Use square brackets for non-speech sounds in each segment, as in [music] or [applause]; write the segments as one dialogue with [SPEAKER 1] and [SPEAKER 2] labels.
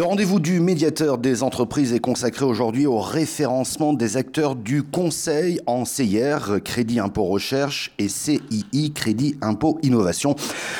[SPEAKER 1] Le rendez-vous du médiateur des entreprises est consacré aujourd'hui au référencement des acteurs du Conseil en CIR, Crédit Impôt Recherche et CII, Crédit Impôt Innovation.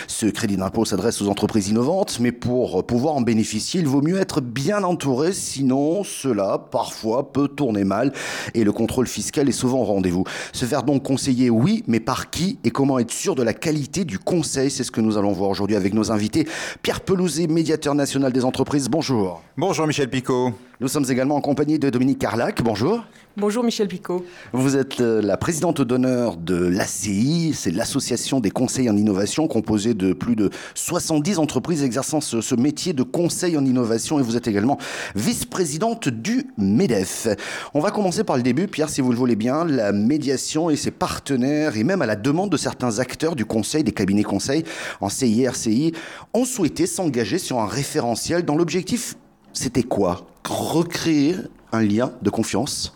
[SPEAKER 1] Ce crédit d'impôt s'adresse aux entreprises innovantes, mais pour pouvoir en bénéficier, il vaut mieux être bien entouré, sinon cela parfois peut tourner mal et le contrôle fiscal est souvent au rendez-vous. Se faire donc conseiller, oui, mais par qui et comment être sûr de la qualité du conseil, c'est ce que nous allons voir aujourd'hui avec nos invités. Pierre Pelouzet, médiateur national des entreprises, bonjour.
[SPEAKER 2] Bonjour Michel Picot.
[SPEAKER 1] Nous sommes également en compagnie de Dominique Carlac, bonjour.
[SPEAKER 3] Bonjour Michel Picot.
[SPEAKER 1] Vous êtes euh, la présidente d'honneur de l'ACI, c'est l'association des conseils en innovation composée de plus de 70 entreprises exerçant ce, ce métier de conseil en innovation et vous êtes également vice-présidente du MEDEF. On va commencer par le début, Pierre, si vous le voulez bien, la médiation et ses partenaires et même à la demande de certains acteurs du conseil, des cabinets conseils en CIRCI, ont souhaité s'engager sur un référentiel dont l'objectif, c'était quoi? Recréer un lien de confiance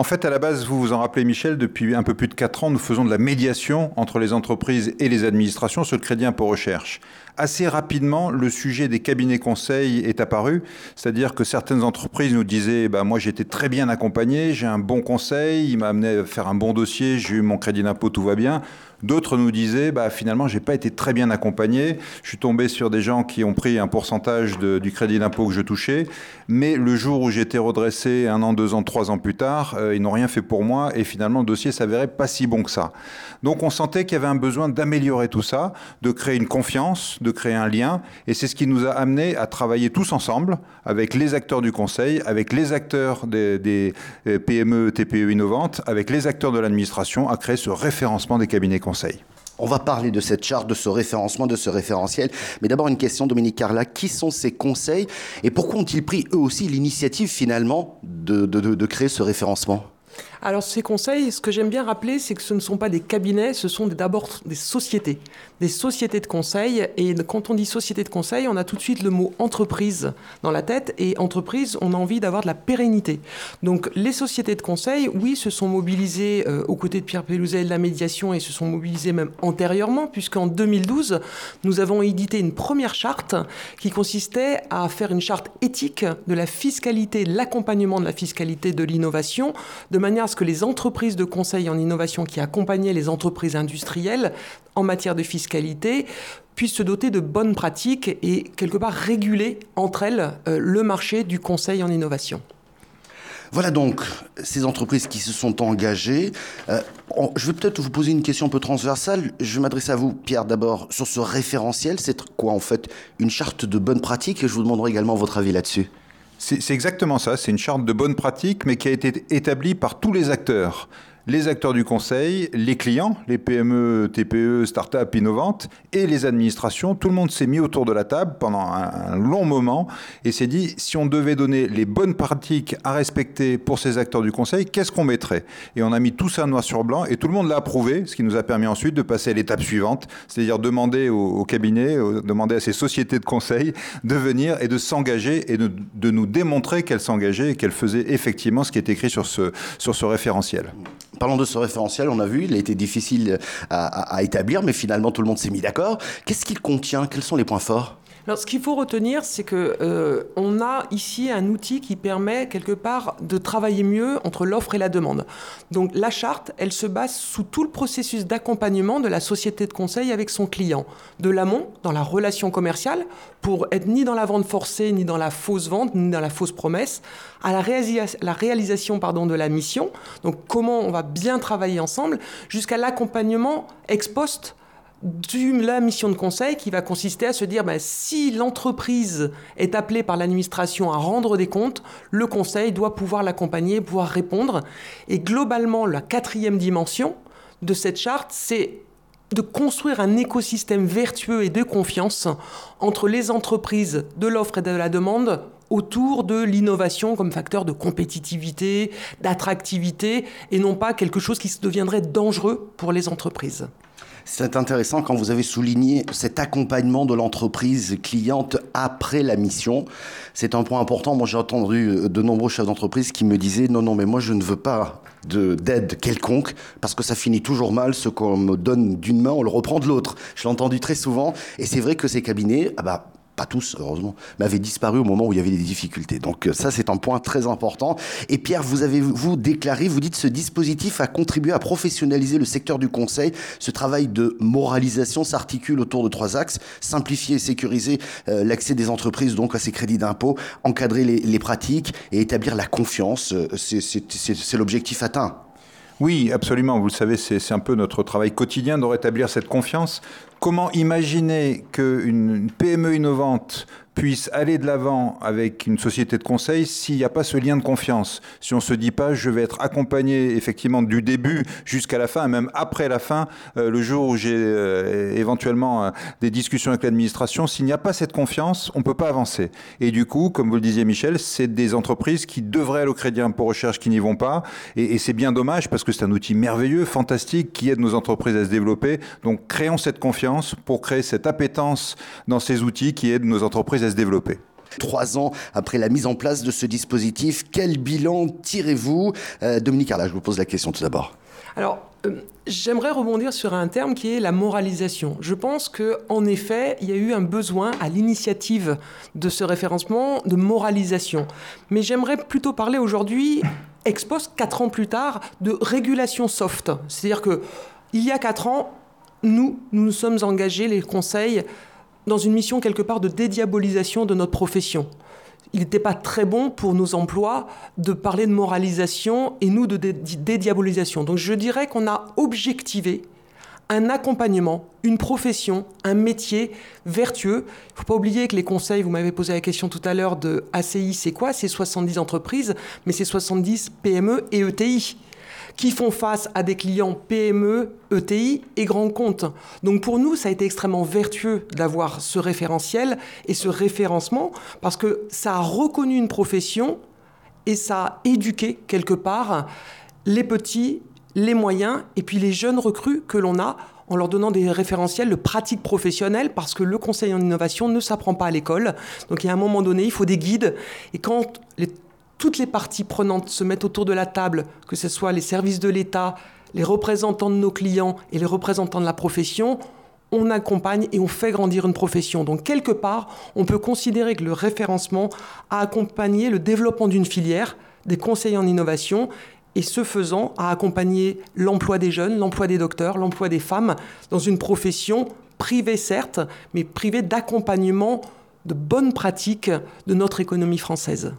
[SPEAKER 2] en fait, à la base, vous vous en rappelez, Michel, depuis un peu plus de 4 ans, nous faisons de la médiation entre les entreprises et les administrations sur le crédit impôt recherche. Assez rapidement, le sujet des cabinets conseils est apparu, c'est-à-dire que certaines entreprises nous disaient bah, Moi, été très bien accompagné, j'ai un bon conseil, il m'a amené à faire un bon dossier, j'ai eu mon crédit d'impôt, tout va bien. D'autres nous disaient, bah, finalement, j'ai pas été très bien accompagné. Je suis tombé sur des gens qui ont pris un pourcentage du crédit d'impôt que je touchais. Mais le jour où j'ai été redressé, un an, deux ans, trois ans plus tard, euh, ils n'ont rien fait pour moi. Et finalement, le dossier s'avérait pas si bon que ça. Donc, on sentait qu'il y avait un besoin d'améliorer tout ça, de créer une confiance, de créer un lien. Et c'est ce qui nous a amené à travailler tous ensemble avec les acteurs du conseil, avec les acteurs des, des euh, PME, TPE innovantes, avec les acteurs de l'administration, à créer ce référencement des cabinets conseils
[SPEAKER 1] on va parler de cette charte, de ce référencement, de ce référentiel. Mais d'abord une question, Dominique Carla. Qui sont ces conseils et pourquoi ont-ils pris eux aussi l'initiative finalement de, de créer ce référencement?
[SPEAKER 3] Alors ces conseils, ce que j'aime bien rappeler, c'est que ce ne sont pas des cabinets, ce sont d'abord des sociétés, des sociétés de conseil. Et quand on dit société de conseil, on a tout de suite le mot entreprise dans la tête. Et entreprise, on a envie d'avoir de la pérennité. Donc les sociétés de conseil, oui, se sont mobilisées euh, aux côtés de Pierre Pelouzet de la médiation et se sont mobilisées même antérieurement, puisqu'en 2012, nous avons édité une première charte qui consistait à faire une charte éthique de la fiscalité, l'accompagnement de la fiscalité de l'innovation, de manière que les entreprises de conseil en innovation qui accompagnaient les entreprises industrielles en matière de fiscalité puissent se doter de bonnes pratiques et quelque part réguler entre elles euh, le marché du conseil en innovation.
[SPEAKER 1] Voilà donc ces entreprises qui se sont engagées. Euh, je vais peut-être vous poser une question un peu transversale. Je vais m'adresser à vous, Pierre, d'abord sur ce référentiel. C'est quoi en fait Une charte de bonnes pratiques? Et je vous demanderai également votre avis là-dessus.
[SPEAKER 2] C'est exactement ça, c'est une charte de bonne pratique, mais qui a été établie par tous les acteurs les acteurs du conseil, les clients, les PME, TPE, start-up innovantes et les administrations. Tout le monde s'est mis autour de la table pendant un, long moment et s'est dit si on devait donner les bonnes pratiques à respecter pour ces acteurs du conseil, qu'est-ce qu'on mettrait? Et on a mis tout ça noir sur blanc et tout le monde l'a approuvé, ce qui nous a permis ensuite de passer à l'étape suivante, c'est-à-dire demander au, cabinet, demander à ces sociétés de conseil de venir et de s'engager et de, nous démontrer qu'elles s'engageaient et qu'elles faisaient effectivement ce qui est écrit sur ce, sur ce référentiel.
[SPEAKER 1] Parlons de ce référentiel, on a vu, il a été difficile à, établir, mais finalement tout le monde s'est mis d'accord. Qu'est-ce qu'il contient? Quels sont les points forts?
[SPEAKER 3] Alors, ce qu'il faut retenir, c'est que euh, on a ici un outil qui permet quelque part de travailler mieux entre l'offre et la demande. Donc, la charte, elle se base sous tout le processus d'accompagnement de la société de conseil avec son client, de l'amont dans la relation commerciale, pour être ni dans la vente forcée, ni dans la fausse vente, ni dans la fausse promesse, à la, la réalisation pardon de la mission. Donc, comment on va bien travailler ensemble, jusqu'à l'accompagnement ex post de la mission de conseil qui va consister à se dire ben, si l'entreprise est appelée par l'administration à rendre des comptes, le conseil doit pouvoir l'accompagner, pouvoir répondre. Et globalement, la quatrième dimension de cette charte, c'est de construire un écosystème vertueux et de confiance entre les entreprises de l'offre et de la demande autour de l'innovation comme facteur de compétitivité, d'attractivité, et non pas quelque chose qui deviendrait dangereux pour les entreprises.
[SPEAKER 1] C'est intéressant quand vous avez souligné cet accompagnement de l'entreprise cliente après la mission. C'est un point important. Moi, j'ai entendu euh, de nombreux chefs d'entreprise qui me disaient non, non, mais moi, je ne veux pas d'aide quelconque parce que ça finit toujours mal. Ce qu'on me donne d'une main, on le reprend de l'autre. Je l'ai entendu très souvent. Et c'est vrai que ces cabinets, ah bah, pas tous heureusement, mais avaient disparu au moment où il y avait des difficultés. Donc euh, ça, c'est un point très important. Et Pierre, vous avez vous déclaré, vous dites, ce dispositif a contribué à professionnaliser le secteur du conseil. Ce travail de moralisation s'articule autour de trois axes simplifier et sécuriser euh, l'accès des entreprises donc à ces crédits d'impôt, encadrer les, les pratiques et établir la confiance. C'est l'objectif atteint.
[SPEAKER 2] Oui, absolument. Vous le savez, c'est un peu notre travail quotidien de rétablir cette confiance. Comment imaginer qu'une PME innovante puisse aller de l'avant avec une société de conseil s'il n'y a pas ce lien de confiance? Si on ne se dit pas, je vais être accompagné effectivement du début jusqu'à la fin, même après la fin, euh, le jour où j'ai euh, éventuellement euh, des discussions avec l'administration, s'il n'y a pas cette confiance, on ne peut pas avancer. Et du coup, comme vous le disiez Michel, c'est des entreprises qui devraient aller au crédit impôt recherche qui n'y vont pas. Et, et c'est bien dommage parce que c'est un outil merveilleux, fantastique, qui aide nos entreprises à se développer. Donc créons cette confiance pour créer cette appétence dans ces outils qui aident nos entreprises à se développer.
[SPEAKER 1] Trois ans après la mise en place de ce dispositif, quel bilan tirez-vous? Euh, Dominique Arla, je vous pose la question tout d'abord.
[SPEAKER 3] Alors, euh, j'aimerais rebondir sur un terme qui est la moralisation. Je pense qu'en effet, il y a eu un besoin à l'initiative de ce référencement de moralisation. Mais j'aimerais plutôt parler aujourd'hui, ex post, quatre ans plus tard, de régulation soft. C'est-à-dire que il y a quatre ans, nous, nous nous sommes engagés, les conseils, dans une mission quelque part de dédiabolisation de notre profession. Il n'était pas très bon pour nos emplois de parler de moralisation et nous de dédiabolisation. Donc je dirais qu'on a objectivé un accompagnement, une profession, un métier vertueux. Il ne faut pas oublier que les conseils, vous m'avez posé la question tout à l'heure de ACI, c'est quoi? C'est 70 entreprises, mais c'est 70 PME et ETI qui font face à des clients PME, ETI et grands comptes. Donc pour nous, ça a été extrêmement vertueux d'avoir ce référentiel et ce référencement parce que ça a reconnu une profession et ça a éduqué quelque part les petits, les moyens et puis les jeunes recrues que l'on a en leur donnant des référentiels de pratiques professionnelles parce que le conseil en innovation ne s'apprend pas à l'école. Donc il y a un moment donné, il faut des guides et quand toutes les parties prenantes se mettent autour de la table, que ce soit les services de l'État, les représentants de nos clients et les représentants de la profession, on accompagne et on fait grandir une profession. Donc quelque part, on peut considérer que le référencement a accompagné le développement d'une filière, des conseillers en innovation, et ce faisant, a accompagné l'emploi des jeunes, l'emploi des docteurs, l'emploi des femmes dans une profession privée certes, mais privée d'accompagnement de bonnes pratiques de notre économie française.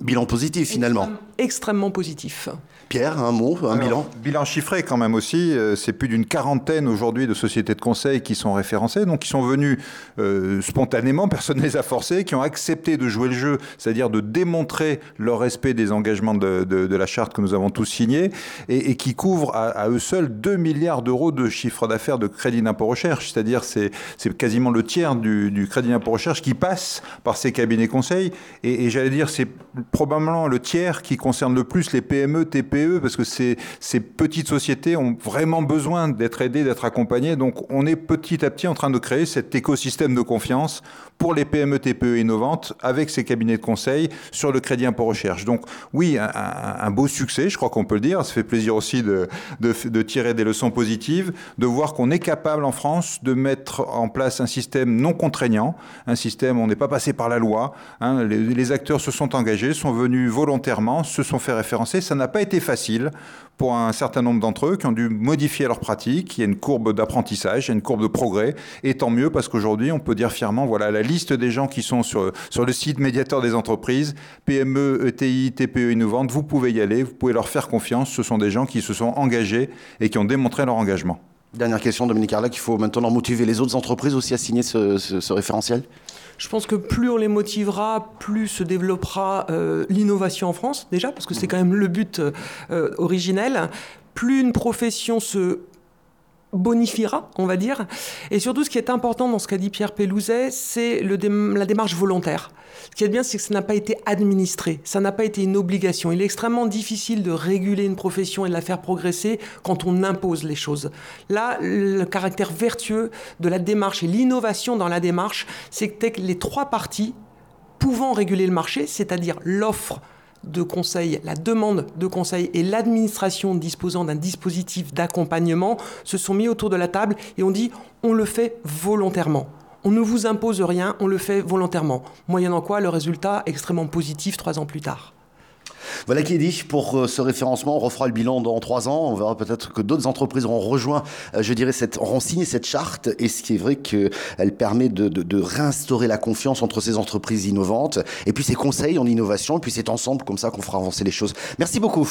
[SPEAKER 1] Bilan positif finalement.
[SPEAKER 3] extrêmement positif.
[SPEAKER 1] Pierre, un mot, un bilan
[SPEAKER 2] Bilan chiffré quand même aussi. Euh, c'est plus d'une quarantaine aujourd'hui de sociétés de conseil qui sont référencées, donc qui sont venues euh, spontanément, [laughs] personne ne les a forcés, qui ont accepté de jouer le jeu, c'est-à-dire de démontrer leur respect des engagements de, de, la charte que nous avons tous signés, et, et qui couvrent à, eux seuls 2 milliards d'euros de chiffre d'affaires de crédit d'impôt recherche, c'est-à-dire c'est, c'est quasiment le tiers du, du crédit d'impôt recherche qui passe par ces cabinets conseils, et, et j'allais dire c'est probablement le tiers qui concerne le plus les PME, TPE, parce que ces, petites sociétés ont vraiment besoin d'être aidées, d'être accompagnées. Donc on est petit à petit en train de créer cet écosystème de confiance pour les PME TPE innovantes avec ces cabinets de conseil sur le crédit impôt recherche. Donc oui, un, beau succès, je crois qu'on peut le dire. Ça fait plaisir aussi de, tirer des leçons positives, de voir qu'on est capable en France de mettre en place un système non contraignant, un système où on n'est pas passé par la loi. Hein. les acteurs se sont engagés, sont venus volontairement, se sont fait référencer. Ça n'a pas été facile pour un certain nombre d'entre eux qui ont dû modifier leur pratique. Il y a une courbe d'apprentissage, il y a une courbe de progrès. Et tant mieux parce qu'aujourd'hui, on peut dire fièrement, voilà la liste des gens qui sont sur, le site médiateur des entreprises, PME, ETI, TPE innovantes. Vous pouvez y aller, vous pouvez leur faire confiance. Ce sont des gens qui se sont engagés et qui ont démontré leur engagement.
[SPEAKER 1] Dernière question, Dominique Arlac, il faut maintenant motiver les autres entreprises aussi à signer ce référentiel?
[SPEAKER 3] Je pense que plus on les motivera, plus se développera euh, l'innovation en France, déjà, parce que c'est quand même le but euh, originel. Plus une profession se bonifiera, on va dire. Et surtout, ce qui est important dans ce qu'a dit Pierre Pelouzet, c'est la démarche volontaire. Ce qui est bien, c'est que ça n'a pas été administré, ça n'a pas été une obligation. Il est extrêmement difficile de réguler une profession et de la faire progresser quand on impose les choses. Là, le caractère vertueux de la démarche et l'innovation dans la démarche, c'est que les trois parties pouvant réguler le marché, c'est-à-dire l'offre, de conseil, la demande de conseil et l'administration disposant d'un dispositif d'accompagnement se sont mis autour de la table et ont dit on le fait volontairement. On ne vous impose rien, on le fait volontairement. Moyennant quoi, le résultat extrêmement positif trois ans plus tard.
[SPEAKER 1] Voilà qui est dit pour euh, ce référencement. On refera le bilan dans trois ans. On verra peut-être que d'autres entreprises auront rejoint, euh, je dirais, cette, auront signé cette charte. Et ce qui est vrai qu'elle permet de, de, réinstaurer la confiance entre ces entreprises innovantes et puis ces conseils en innovation. Et puis c'est ensemble comme ça qu'on fera avancer les choses. Merci beaucoup.